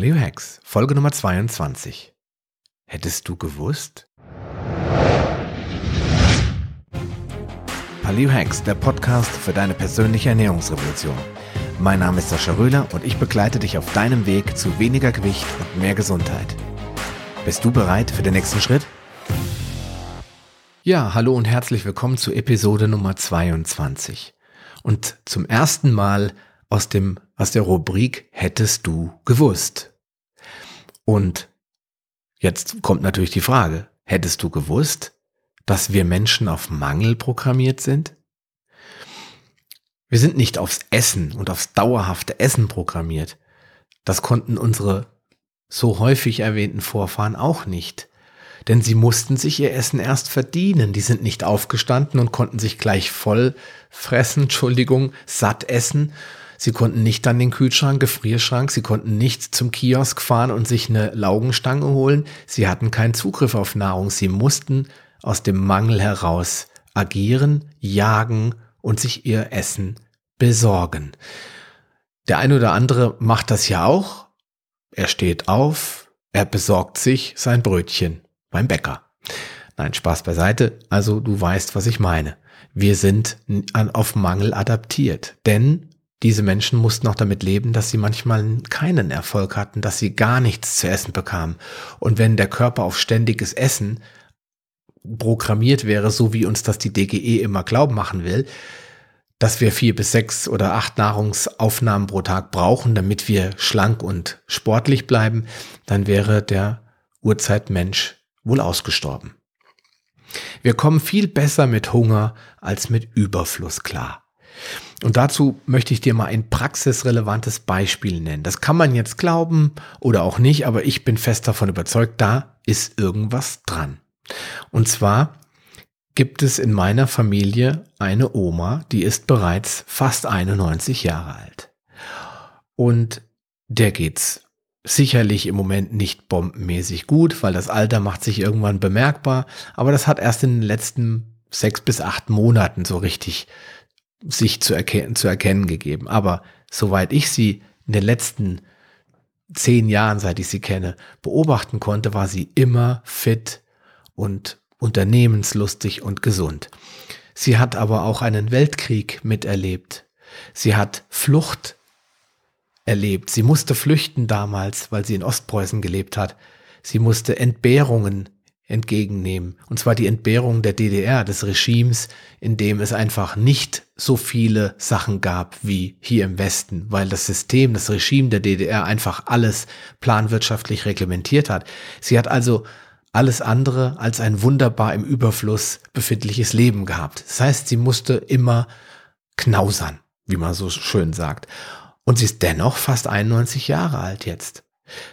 Paleo Hacks, Folge Nummer 22. Hättest du gewusst? Paleo Hacks, der Podcast für deine persönliche Ernährungsrevolution. Mein Name ist Sascha Röhler und ich begleite dich auf deinem Weg zu weniger Gewicht und mehr Gesundheit. Bist du bereit für den nächsten Schritt? Ja, hallo und herzlich willkommen zu Episode Nummer 22. Und zum ersten Mal aus dem, aus der Rubrik Hättest du gewusst? Und jetzt kommt natürlich die Frage, hättest du gewusst, dass wir Menschen auf Mangel programmiert sind? Wir sind nicht aufs Essen und aufs dauerhafte Essen programmiert. Das konnten unsere so häufig erwähnten Vorfahren auch nicht. Denn sie mussten sich ihr Essen erst verdienen. Die sind nicht aufgestanden und konnten sich gleich voll fressen, Entschuldigung, satt essen, Sie konnten nicht an den Kühlschrank, Gefrierschrank, sie konnten nicht zum Kiosk fahren und sich eine Laugenstange holen. Sie hatten keinen Zugriff auf Nahrung. Sie mussten aus dem Mangel heraus agieren, jagen und sich ihr Essen besorgen. Der eine oder andere macht das ja auch. Er steht auf, er besorgt sich sein Brötchen beim Bäcker. Nein, Spaß beiseite. Also du weißt, was ich meine. Wir sind auf Mangel adaptiert. Denn diese Menschen mussten auch damit leben, dass sie manchmal keinen Erfolg hatten, dass sie gar nichts zu essen bekamen. Und wenn der Körper auf ständiges Essen programmiert wäre, so wie uns das die DGE immer glauben machen will, dass wir vier bis sechs oder acht Nahrungsaufnahmen pro Tag brauchen, damit wir schlank und sportlich bleiben, dann wäre der Urzeitmensch wohl ausgestorben. Wir kommen viel besser mit Hunger als mit Überfluss klar. Und dazu möchte ich dir mal ein praxisrelevantes Beispiel nennen. Das kann man jetzt glauben oder auch nicht, aber ich bin fest davon überzeugt, da ist irgendwas dran. Und zwar gibt es in meiner Familie eine Oma, die ist bereits fast 91 Jahre alt. Und der geht's sicherlich im Moment nicht bombenmäßig gut, weil das Alter macht sich irgendwann bemerkbar, aber das hat erst in den letzten sechs bis acht Monaten so richtig sich zu, erkennen, zu erkennen gegeben. Aber soweit ich sie in den letzten zehn Jahren, seit ich sie kenne, beobachten konnte, war sie immer fit und unternehmenslustig und gesund. Sie hat aber auch einen Weltkrieg miterlebt. Sie hat Flucht erlebt. Sie musste flüchten damals, weil sie in Ostpreußen gelebt hat. Sie musste Entbehrungen entgegennehmen. Und zwar die Entbehrung der DDR, des Regimes, in dem es einfach nicht so viele Sachen gab wie hier im Westen, weil das System, das Regime der DDR einfach alles planwirtschaftlich reglementiert hat. Sie hat also alles andere als ein wunderbar im Überfluss befindliches Leben gehabt. Das heißt, sie musste immer knausern, wie man so schön sagt. Und sie ist dennoch fast 91 Jahre alt jetzt.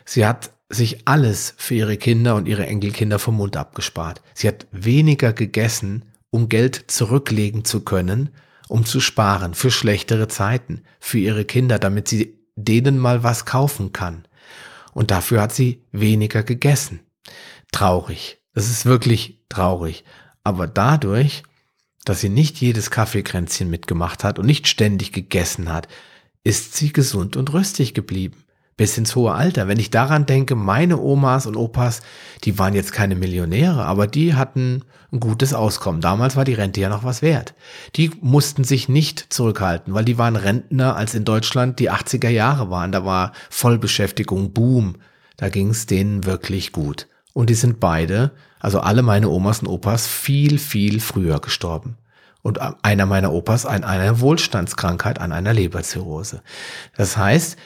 Sie hat sich alles für ihre Kinder und ihre Enkelkinder vom Mund abgespart. Sie hat weniger gegessen, um Geld zurücklegen zu können, um zu sparen für schlechtere Zeiten, für ihre Kinder, damit sie denen mal was kaufen kann. Und dafür hat sie weniger gegessen. Traurig. Es ist wirklich traurig. Aber dadurch, dass sie nicht jedes Kaffeekränzchen mitgemacht hat und nicht ständig gegessen hat, ist sie gesund und rüstig geblieben bis ins hohe Alter. Wenn ich daran denke, meine Omas und Opas, die waren jetzt keine Millionäre, aber die hatten ein gutes Auskommen. Damals war die Rente ja noch was wert. Die mussten sich nicht zurückhalten, weil die waren Rentner, als in Deutschland die 80er Jahre waren. Da war Vollbeschäftigung, Boom. Da ging es denen wirklich gut. Und die sind beide, also alle meine Omas und Opas, viel, viel früher gestorben. Und einer meiner Opas an einer Wohlstandskrankheit, an einer Leberzirrhose. Das heißt,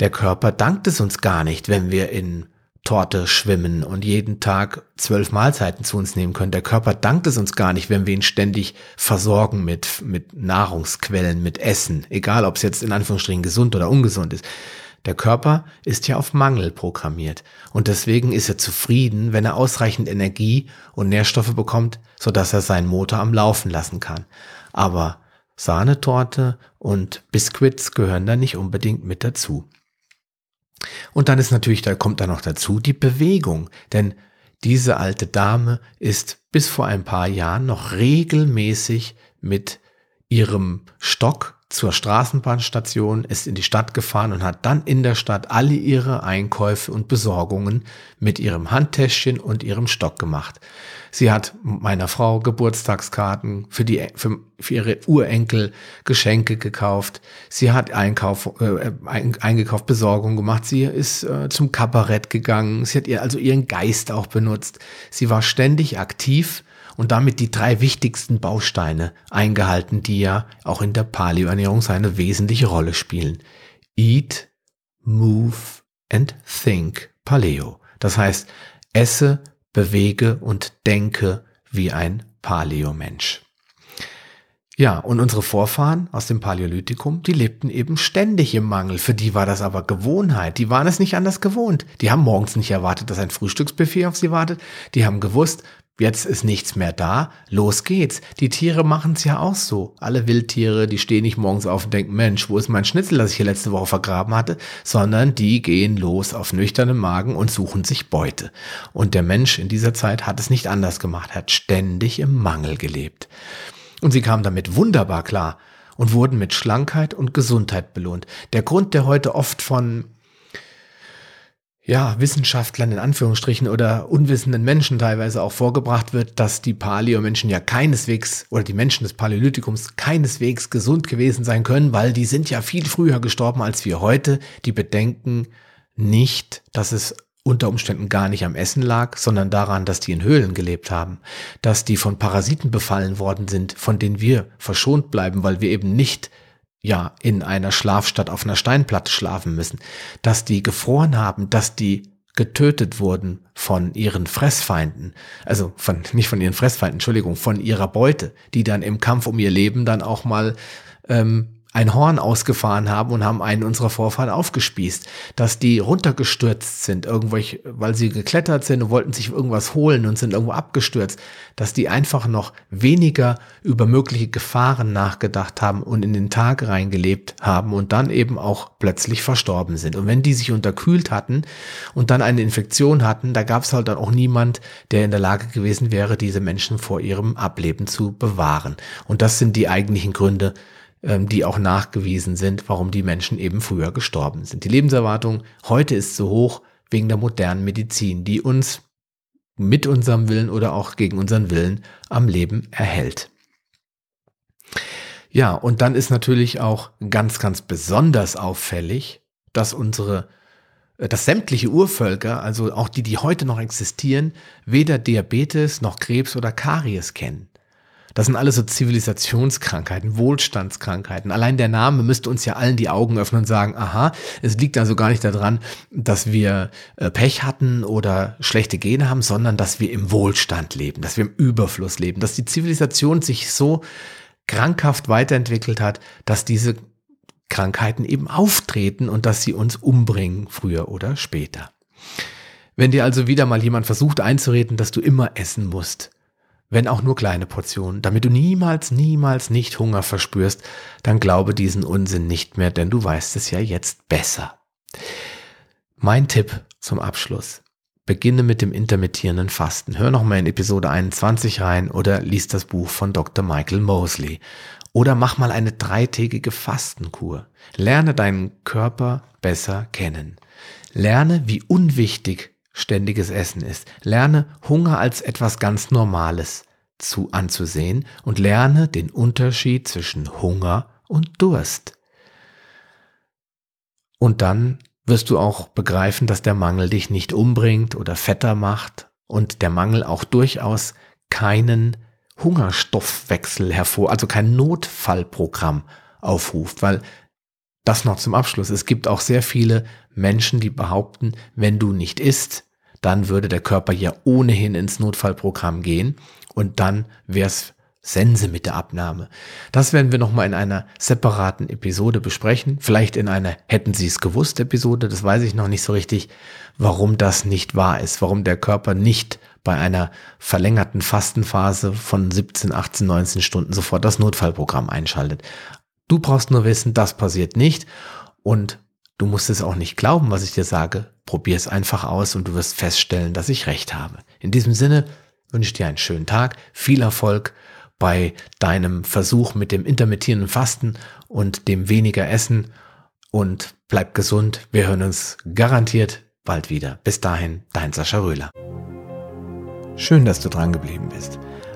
der Körper dankt es uns gar nicht, wenn wir in Torte schwimmen und jeden Tag zwölf Mahlzeiten zu uns nehmen können. Der Körper dankt es uns gar nicht, wenn wir ihn ständig versorgen mit, mit Nahrungsquellen, mit Essen, egal ob es jetzt in Anführungsstrichen gesund oder ungesund ist. Der Körper ist ja auf Mangel programmiert und deswegen ist er zufrieden, wenn er ausreichend Energie und Nährstoffe bekommt, sodass er seinen Motor am Laufen lassen kann. Aber Sahnetorte und Biscuits gehören da nicht unbedingt mit dazu. Und dann ist natürlich, da kommt dann noch dazu die Bewegung, denn diese alte Dame ist bis vor ein paar Jahren noch regelmäßig mit ihrem Stock zur Straßenbahnstation, ist in die Stadt gefahren und hat dann in der Stadt alle ihre Einkäufe und Besorgungen mit ihrem Handtäschchen und ihrem Stock gemacht. Sie hat meiner Frau Geburtstagskarten für die für, für ihre Urenkel Geschenke gekauft. Sie hat Einkauf äh, eingekauft, Besorgung gemacht. Sie ist äh, zum Kabarett gegangen. Sie hat ihr also ihren Geist auch benutzt. Sie war ständig aktiv und damit die drei wichtigsten Bausteine eingehalten, die ja auch in der Paleo-Ernährung seine wesentliche Rolle spielen. Eat, Move and Think Paleo. Das heißt, esse, bewege und denke wie ein Paleo-Mensch. Ja, und unsere Vorfahren aus dem Paläolithikum, die lebten eben ständig im Mangel. Für die war das aber Gewohnheit. Die waren es nicht anders gewohnt. Die haben morgens nicht erwartet, dass ein Frühstücksbuffet auf sie wartet. Die haben gewusst, Jetzt ist nichts mehr da, los geht's. Die Tiere machen's ja auch so. Alle Wildtiere, die stehen nicht morgens auf und denken, Mensch, wo ist mein Schnitzel, das ich hier letzte Woche vergraben hatte, sondern die gehen los auf nüchternen Magen und suchen sich Beute. Und der Mensch in dieser Zeit hat es nicht anders gemacht, hat ständig im Mangel gelebt. Und sie kamen damit wunderbar klar und wurden mit Schlankheit und Gesundheit belohnt. Der Grund, der heute oft von ja, Wissenschaftlern in Anführungsstrichen oder unwissenden Menschen teilweise auch vorgebracht wird, dass die Paleo-Menschen ja keineswegs oder die Menschen des Paläolithikums keineswegs gesund gewesen sein können, weil die sind ja viel früher gestorben als wir heute. Die bedenken nicht, dass es unter Umständen gar nicht am Essen lag, sondern daran, dass die in Höhlen gelebt haben, dass die von Parasiten befallen worden sind, von denen wir verschont bleiben, weil wir eben nicht ja in einer Schlafstadt auf einer Steinplatte schlafen müssen, dass die gefroren haben, dass die getötet wurden von ihren Fressfeinden, also von nicht von ihren Fressfeinden, Entschuldigung, von ihrer Beute, die dann im Kampf um ihr Leben dann auch mal ähm, ein Horn ausgefahren haben und haben einen unserer Vorfahren aufgespießt, dass die runtergestürzt sind, irgendwelche, weil sie geklettert sind und wollten sich irgendwas holen und sind irgendwo abgestürzt, dass die einfach noch weniger über mögliche Gefahren nachgedacht haben und in den Tag reingelebt haben und dann eben auch plötzlich verstorben sind. Und wenn die sich unterkühlt hatten und dann eine Infektion hatten, da gab es halt dann auch niemand, der in der Lage gewesen wäre, diese Menschen vor ihrem Ableben zu bewahren. Und das sind die eigentlichen Gründe, die auch nachgewiesen sind, warum die Menschen eben früher gestorben sind. Die Lebenserwartung heute ist so hoch wegen der modernen Medizin, die uns mit unserem Willen oder auch gegen unseren Willen am Leben erhält. Ja, und dann ist natürlich auch ganz, ganz besonders auffällig, dass unsere, äh, dass sämtliche Urvölker, also auch die, die heute noch existieren, weder Diabetes noch Krebs oder Karies kennen. Das sind alles so Zivilisationskrankheiten, Wohlstandskrankheiten. Allein der Name müsste uns ja allen die Augen öffnen und sagen, aha, es liegt also gar nicht daran, dass wir äh, Pech hatten oder schlechte Gene haben, sondern dass wir im Wohlstand leben, dass wir im Überfluss leben, dass die Zivilisation sich so krankhaft weiterentwickelt hat, dass diese Krankheiten eben auftreten und dass sie uns umbringen, früher oder später. Wenn dir also wieder mal jemand versucht einzureden, dass du immer essen musst, wenn auch nur kleine Portionen, damit du niemals, niemals nicht Hunger verspürst, dann glaube diesen Unsinn nicht mehr, denn du weißt es ja jetzt besser. Mein Tipp zum Abschluss. Beginne mit dem intermittierenden Fasten. Hör noch mal in Episode 21 rein oder lies das Buch von Dr. Michael Mosley. Oder mach mal eine dreitägige Fastenkur. Lerne deinen Körper besser kennen. Lerne, wie unwichtig ständiges Essen ist. Lerne Hunger als etwas ganz Normales zu anzusehen und lerne den Unterschied zwischen Hunger und Durst. Und dann wirst du auch begreifen, dass der Mangel dich nicht umbringt oder fetter macht und der Mangel auch durchaus keinen Hungerstoffwechsel hervor, also kein Notfallprogramm aufruft, weil das noch zum Abschluss. Es gibt auch sehr viele Menschen, die behaupten, wenn du nicht isst, dann würde der Körper ja ohnehin ins Notfallprogramm gehen und dann wäre es Sense mit der Abnahme. Das werden wir nochmal in einer separaten Episode besprechen. Vielleicht in einer Hätten Sie es gewusst Episode. Das weiß ich noch nicht so richtig, warum das nicht wahr ist. Warum der Körper nicht bei einer verlängerten Fastenphase von 17, 18, 19 Stunden sofort das Notfallprogramm einschaltet. Du brauchst nur wissen, das passiert nicht. Und du musst es auch nicht glauben, was ich dir sage. Probier es einfach aus und du wirst feststellen, dass ich recht habe. In diesem Sinne wünsche ich dir einen schönen Tag, viel Erfolg bei deinem Versuch mit dem intermittierenden Fasten und dem weniger Essen und bleib gesund. Wir hören uns garantiert bald wieder. Bis dahin, dein Sascha Röhler. Schön, dass du dran geblieben bist.